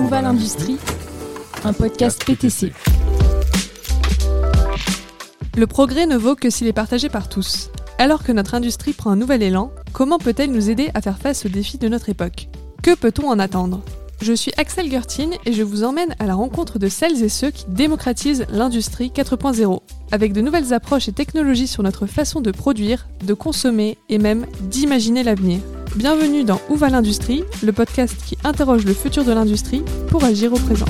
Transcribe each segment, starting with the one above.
Où va l'industrie Un podcast PTC. Le progrès ne vaut que s'il est partagé par tous. Alors que notre industrie prend un nouvel élan, comment peut-elle nous aider à faire face aux défis de notre époque? Que peut-on en attendre? Je suis Axel Gertin et je vous emmène à la rencontre de celles et ceux qui démocratisent l'industrie 4.0, avec de nouvelles approches et technologies sur notre façon de produire, de consommer et même d'imaginer l'avenir. Bienvenue dans Où va l'industrie, le podcast qui interroge le futur de l'industrie pour agir au présent.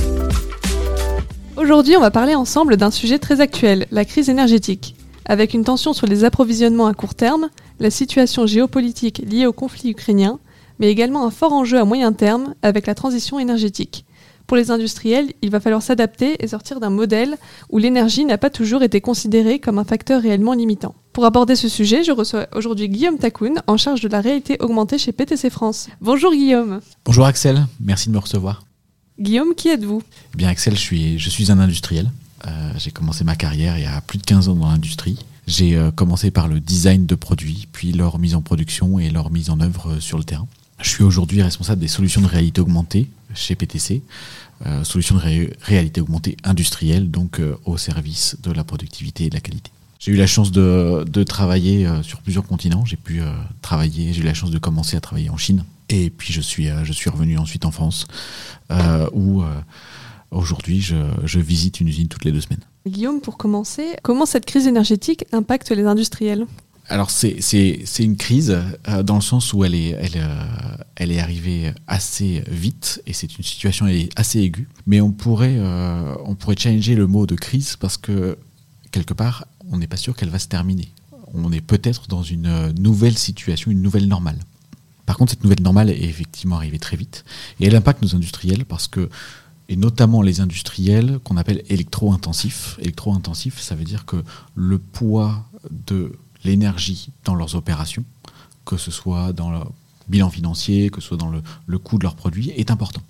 Aujourd'hui, on va parler ensemble d'un sujet très actuel, la crise énergétique. Avec une tension sur les approvisionnements à court terme, la situation géopolitique liée au conflit ukrainien, mais également un fort enjeu à moyen terme avec la transition énergétique. Pour les industriels, il va falloir s'adapter et sortir d'un modèle où l'énergie n'a pas toujours été considérée comme un facteur réellement limitant. Pour aborder ce sujet, je reçois aujourd'hui Guillaume Takoun, en charge de la réalité augmentée chez PTC France. Bonjour Guillaume. Bonjour Axel, merci de me recevoir. Guillaume, qui êtes-vous? Eh bien Axel, je suis, je suis un industriel. Euh, j'ai commencé ma carrière il y a plus de 15 ans dans l'industrie. J'ai euh, commencé par le design de produits, puis leur mise en production et leur mise en œuvre euh, sur le terrain. Je suis aujourd'hui responsable des solutions de réalité augmentée chez PTC, solutions de ré réalité augmentée industrielle, donc au service de la productivité et de la qualité. J'ai eu la chance de, de travailler euh, sur plusieurs continents. J'ai pu euh, travailler, j'ai eu la chance de commencer à travailler en Chine. Et puis je suis, euh, je suis revenu ensuite en France, euh, où euh, aujourd'hui je, je visite une usine toutes les deux semaines. Guillaume, pour commencer, comment cette crise énergétique impacte les industriels? Alors c'est c'est c'est une crise euh, dans le sens où elle est elle elle est arrivée assez vite et c'est une situation assez aiguë. Mais on pourrait on pourrait challenger le mot de crise parce que quelque part on n'est pas sûr qu'elle va se terminer. On est peut-être dans une euh, nouvelle situation, une nouvelle normale. Par contre, cette nouvelle normale est effectivement arrivée très vite et elle impacte nos industriels parce que et notamment les industriels qu'on appelle électro-intensifs. Électro-intensifs, ça veut dire que le poids de l'énergie dans leurs opérations, que ce soit dans le bilan financier, que ce soit dans le, le coût de leurs produits, est important.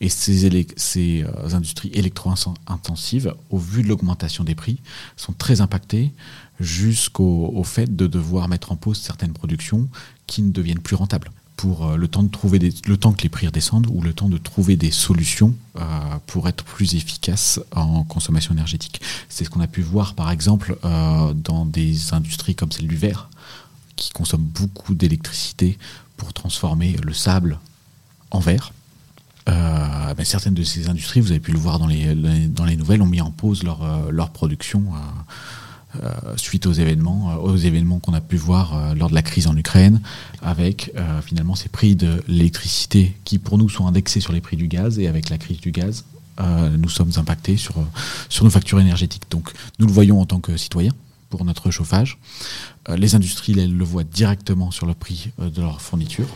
Et ces, ces euh, industries électro-intensives, au vu de l'augmentation des prix, sont très impactées jusqu'au au fait de devoir mettre en pause certaines productions qui ne deviennent plus rentables pour euh, le temps de trouver le temps que les prix redescendent ou le temps de trouver des solutions euh, pour être plus efficace en consommation énergétique. C'est ce qu'on a pu voir par exemple dans des industries comme celle du verre qui consomment beaucoup d'électricité pour transformer le sable en verre. Euh, ben, certaines de ces industries, vous avez pu le voir dans les, nouvelles, ont mis en pause leur, euh, production euh, suite aux événements, aux événements qu'on a pu voir lors de la crise en Ukraine, avec finalement ces prix de l'électricité qui pour nous sont indexés sur les prix du gaz, et avec la crise du gaz, nous sommes impactés sur, sur nos factures énergétiques. Donc nous le voyons en tant que citoyens pour notre chauffage. Euh, les industries, elles le voient directement sur le prix euh, de leur fourniture,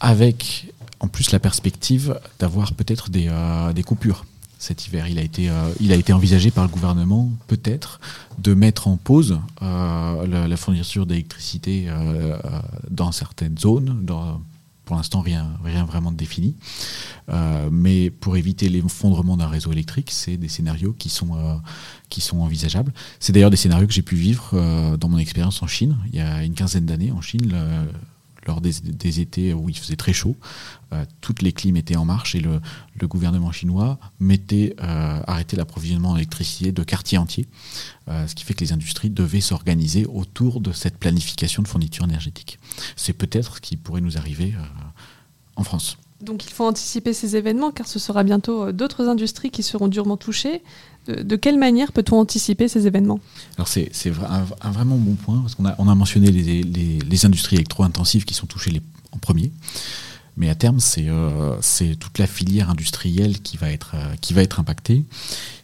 avec en plus la perspective d'avoir peut-être des, euh, coupures cet hiver. Il a été, envisagé par le gouvernement peut-être de mettre en pause la, fourniture d'électricité dans certaines zones. Pour l'instant, rien, rien vraiment de défini. Euh, mais pour éviter l'effondrement d'un réseau électrique, c'est des scénarios qui sont, euh, qui sont envisageables. C'est d'ailleurs des scénarios que j'ai pu vivre euh, dans mon expérience en Chine, il y a une quinzaine d'années en Chine. le- lors des, étés où il faisait très chaud, euh, toutes les clims étaient en marche et le, gouvernement chinois mettait, euh, arrêtait l'approvisionnement en électricité de quartiers entiers, euh, ce qui fait que les industries devaient s'organiser autour de cette planification de fourniture énergétique. C'est peut-être ce qui pourrait nous arriver en France. Donc il faut anticiper ces événements car ce sera bientôt d'autres industries qui seront durement touchées. De, quelle manière peut-on anticiper ces événements? Alors c'est un, un vraiment bon point, parce qu'on a, on a mentionné les, les- industries électro-intensives qui sont touchées en premier, mais à terme c'est euh, c'est toute la filière industrielle qui va être, euh, qui va être impactée,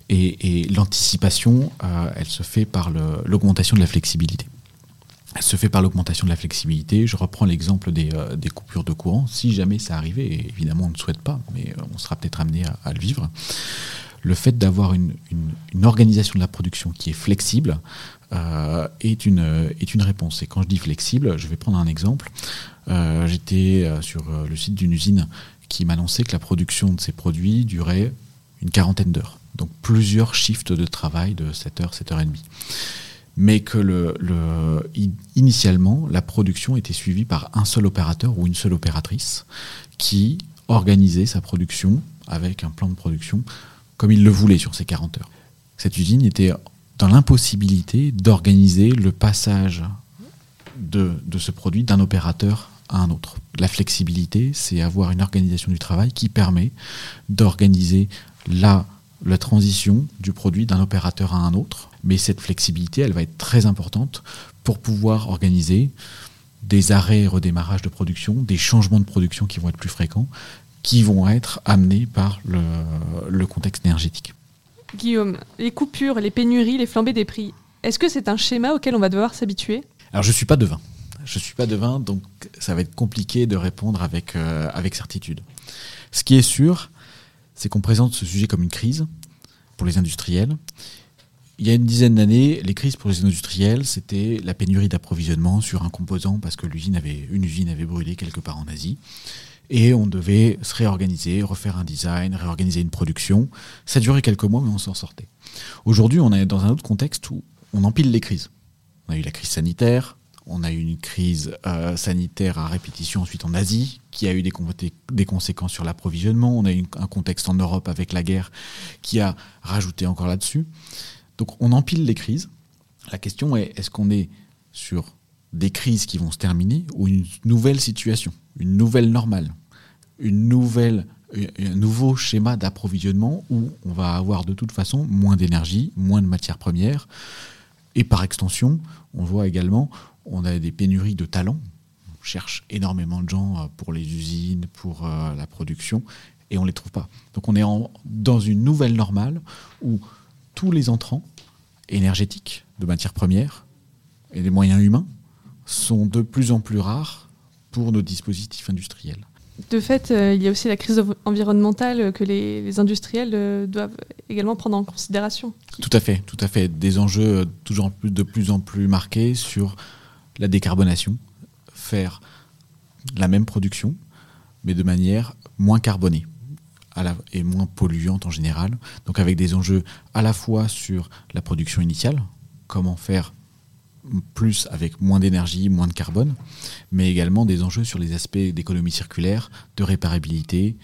et, l'anticipation, euh, elle se fait par l'augmentation de la flexibilité. Elle se fait par l'augmentation de la flexibilité. Je reprends l'exemple des, des coupures de courant. Si jamais ça arrivait, évidemment on ne souhaite pas, mais on sera peut-être amené à le vivre, le fait d'avoir une, organisation de la production qui est flexible euh, est, une, réponse. Et quand je dis flexible, je vais prendre un exemple. Euh, J'étais euh, sur le site d'une usine qui m'annonçait que la production de ces produits durait une quarantaine d'heures. Donc plusieurs shifts de travail de 7 heures, 7 heures et demie. Mais que initialement, la production était suivie par un seul opérateur ou une seule opératrice qui organisait sa production avec un plan de production comme il le voulait sur ces 40 heures. Cette usine était dans l'impossibilité d'organiser le passage de, ce produit d'un opérateur à un autre. La flexibilité, c'est avoir une organisation du travail qui permet d'organiser la, la transition du produit d'un opérateur à un autre. Mais cette flexibilité, elle va être très importante pour pouvoir organiser des arrêts et redémarrages de production, des changements de production qui vont être plus fréquents, qui vont être amenés par le, le contexte énergétique. Guillaume, les coupures, les pénuries, les flambées des prix, est-ce que c'est un schéma auquel on va devoir s'habituer? Alors je ne suis pas devin. Je ne suis pas devin, donc ça va être compliqué de répondre avec, euh, avec certitude. Ce qui est sûr, c'est qu'on présente ce sujet comme une crise pour les industriels. Il y a une dizaine d'années, les crises pour les industriels, c'était la pénurie d'approvisionnement sur un composant parce que l'usine avait, une usine avait brûlé quelque part en Asie. Et on devait se réorganiser, refaire un design, réorganiser une production. Ça durait quelques mois, mais on s'en sortait. Aujourd'hui, on est dans un autre contexte où on empile les crises. On a eu la crise sanitaire, on a eu une crise euh, sanitaire à répétition ensuite en Asie, qui a eu des, des conséquences sur l'approvisionnement. On a eu un contexte en Europe avec la guerre qui a rajouté encore là-dessus. Donc on empile les crises. La question est, est-ce qu'on est sur des crises qui vont se terminer ou une nouvelle situation, une nouvelle normale, une nouvelle, un nouveau schéma d'approvisionnement où on va avoir de toute façon moins d'énergie, moins de matières premières. Et par extension, on voit également, on a des pénuries de talents. On cherche énormément de gens euh, pour les usines, pour euh, la production, et on ne les trouve pas. Donc on est dans une nouvelle normale où tous les entrants énergétiques de matières premières et des moyens humains sont de plus en plus rares pour nos dispositifs industriels. De fait, euh, il y a aussi la crise environnementale que les, les industriels euh, doivent également prendre en considération. Tout à fait, tout à fait. Des enjeux euh, toujours plus, de plus en plus marqués sur la décarbonation, faire la même production, mais de manière moins carbonée à la, et moins polluante en général. Donc avec des enjeux à la fois sur la production initiale, comment faire plus avec moins d'énergie, moins de carbone, mais également des enjeux sur les aspects d'économie circulaire, de réparabilité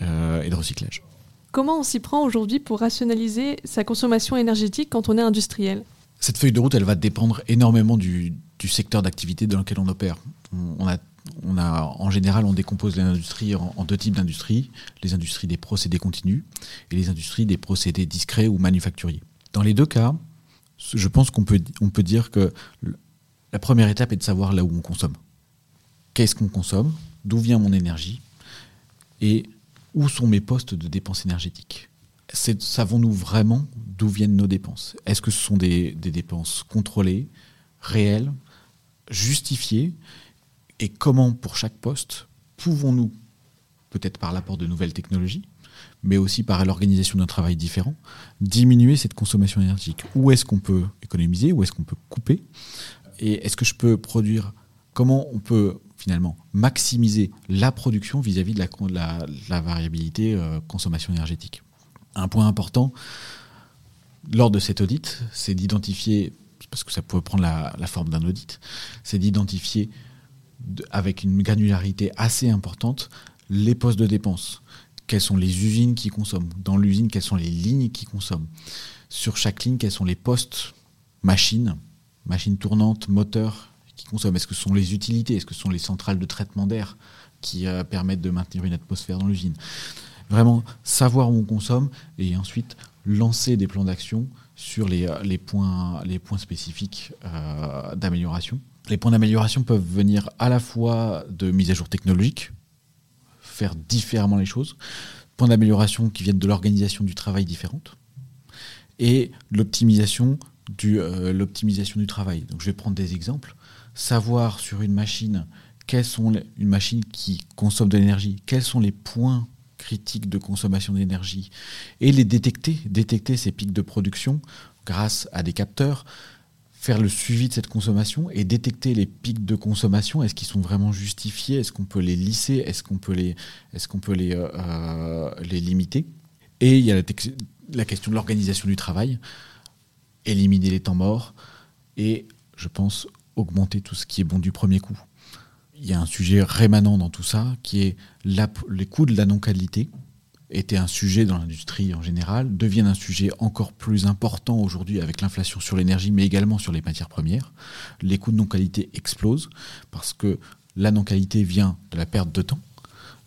euh, et de recyclage. Comment on s'y prend aujourd'hui pour rationaliser sa consommation énergétique quand on est industriel? Cette feuille de route, elle va dépendre énormément du, du secteur d'activité dans lequel on opère. On, on, a, on a, en général, on décompose l'industrie en, en deux types d'industries les industries des procédés continus et les industries des procédés discrets ou manufacturiers. Dans les deux cas, je pense qu'on peut, on peut dire que la première étape est de savoir là où on consomme. Qu'est-ce qu'on consomme D'où vient mon énergie Et où sont mes postes de dépenses énergétiques. Savons-nous vraiment d'où viennent nos dépenses? Est-ce que ce sont des, des, dépenses contrôlées, réelles, justifiées? Et comment, pour chaque poste, pouvons-nous, peut-être par l'apport de nouvelles technologies, mais aussi par l'organisation d'un travail différent, diminuer cette consommation énergétique. Où est-ce qu'on peut économiser? Où est-ce qu'on peut couper? Et est-ce que je peux produire Comment on peut finalement maximiser la production vis-à-vis de la, variabilité euh, consommation énergétique? Un point important lors de cet audit, c'est d'identifier, parce que ça peut prendre la, la forme d'un audit, c'est d'identifier avec une granularité assez importante les postes de dépenses quelles sont les usines qui consomment, dans l'usine, quelles sont les lignes qui consomment, sur chaque ligne, quels sont les postes, machines, machines tournantes, moteurs qui consomment, est-ce que ce sont les utilités, est-ce que ce sont les centrales de traitement d'air qui euh, permettent de maintenir une atmosphère dans l'usine? Vraiment savoir où on consomme et ensuite lancer des plans d'action sur les, les points spécifiques euh, d'amélioration. Les points d'amélioration peuvent venir à la fois de mise à jour technologique, faire différemment les choses, points d'amélioration qui viennent de l'organisation du travail différente, et l'optimisation du, euh, du travail. Donc je vais prendre des exemples. Savoir sur une machine, quelles sont les, une machine qui consomme de l'énergie, quels sont les points critiques de consommation d'énergie, et les détecter, détecter ces pics de production grâce à des capteurs, faire le suivi de cette consommation et détecter les pics de consommation. Est-ce qu'ils sont vraiment justifiés? Est-ce qu'on peut les lisser? Est-ce qu'on peut les, est-ce qu'on peut les, euh, les limiter? Et il y a la, question de l'organisation du travail, éliminer les temps morts et, je pense, augmenter tout ce qui est bon du premier coup. Il y a un sujet rémanent dans tout ça qui est les coûts de la non-qualité était un sujet dans l'industrie en général, devienne un sujet encore plus important aujourd'hui avec l'inflation sur l'énergie, mais également sur les matières premières. Les coûts de non-qualité explosent parce que la non-qualité vient de la perte de temps,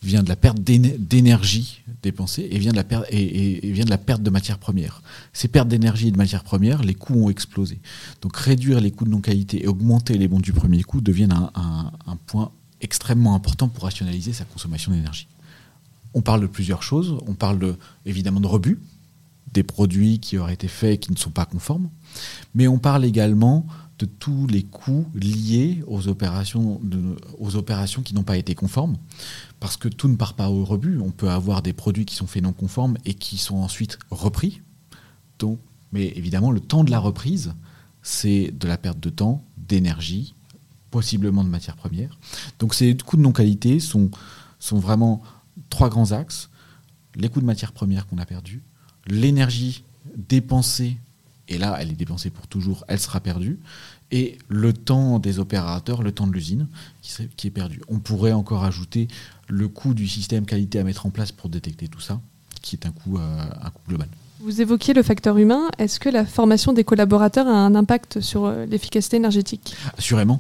vient de la perte d'énergie dépensée et vient de la perte et, vient de la perte de matières premières. Ces pertes d'énergie et de matières premières, les coûts ont explosé. Donc réduire les coûts de non-qualité et augmenter les bons du premier coup deviennent un, un point extrêmement important pour rationaliser sa consommation d'énergie. On parle de plusieurs choses. On parle de, évidemment de rebut, des produits qui auraient été faits et qui ne sont pas conformes. Mais on parle également de tous les coûts liés aux opérations, qui n'ont pas été conformes. Parce que tout ne part pas au rebut. On peut avoir des produits qui sont faits non conformes et qui sont ensuite repris. Donc, mais évidemment, le temps de la reprise, c'est de la perte de temps, d'énergie, possiblement de matières premières. Donc ces coûts de non-qualité sont vraiment trois grands axes. Les coûts de matières premières qu'on a perdus, l'énergie dépensée, et là elle est dépensée pour toujours, elle sera perdue, et le temps des opérateurs, le temps de l'usine qui, qui est perdu. On pourrait encore ajouter le coût du système qualité à mettre en place pour détecter tout ça, qui est un coût, euh, un coût global. Vous évoquiez le facteur humain. Est-ce que la formation des collaborateurs a un impact sur euh, l'efficacité énergétique? Assurément.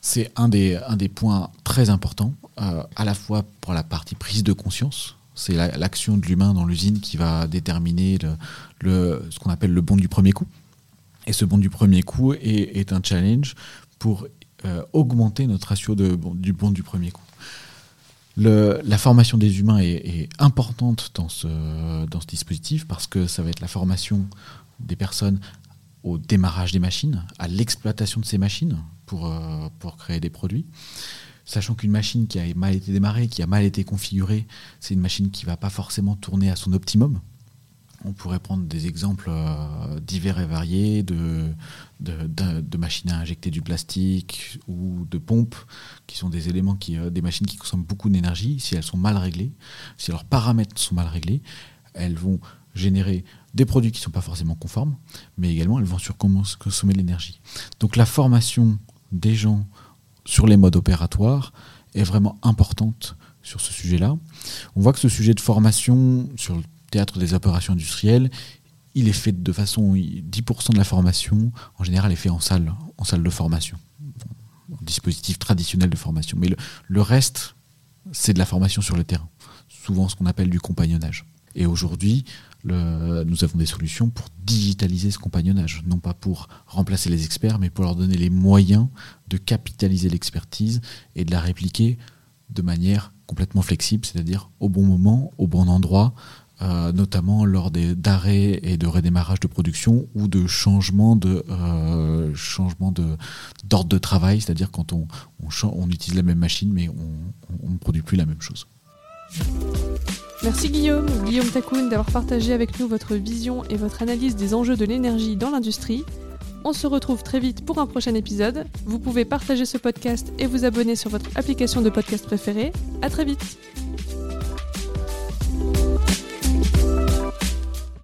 C'est un des, un des points très importants, euh, à la fois pour la partie prise de conscience. C'est l'action de l'humain dans l'usine qui va déterminer le, ce qu'on appelle le bon du premier coup. Et ce bon du premier coup est, un challenge pour euh, augmenter notre ratio de, du bon du premier coup. La formation des humains est, est, importante dans ce, dans ce dispositif parce que ça va être la formation des personnes au démarrage des machines, à l'exploitation de ces machines pour, euh, pour créer des produits. Sachant qu'une machine qui a mal été démarrée, qui a mal été configurée, c'est une machine qui ne va pas forcément tourner à son optimum. On pourrait prendre des exemples euh, divers et variés de, machines à injecter du plastique ou de pompes, qui sont des éléments, qui, euh, machines qui consomment beaucoup d'énergie. Si elles sont mal réglées, si leurs paramètres sont mal réglés, elles vont générer des produits qui ne sont pas forcément conformes, mais également elles vont consommer de l'énergie. Donc la formation des gens sur les modes opératoires est vraiment importante sur ce sujet-là. On voit que ce sujet de formation sur le théâtre des opérations industrielles, il est fait de façon 10% de la formation en général est fait en salle, en salle de formation, en dispositif traditionnel de formation. Mais le, le reste, c'est de la formation sur le terrain, souvent ce qu'on appelle du compagnonnage. Et aujourd'hui, nous avons des solutions pour digitaliser ce compagnonnage, non pas pour remplacer les experts, mais pour leur donner les moyens de capitaliser l'expertise et de la répliquer de manière complètement flexible, c'est-à-dire au bon moment, au bon endroit, euh, notamment lors d'arrêts et de redémarrage de production ou de changement de euh, changement de d'ordre de travail, c'est-à-dire quand on, on, utilise la même machine mais on ne produit plus la même chose. Merci Guillaume, Guillaume Takoun, d'avoir partagé avec nous votre vision et votre analyse des enjeux de l'énergie dans l'industrie. On se retrouve très vite pour un prochain épisode. Vous pouvez partager ce podcast et vous abonner sur votre application de podcast préférée. À très vite.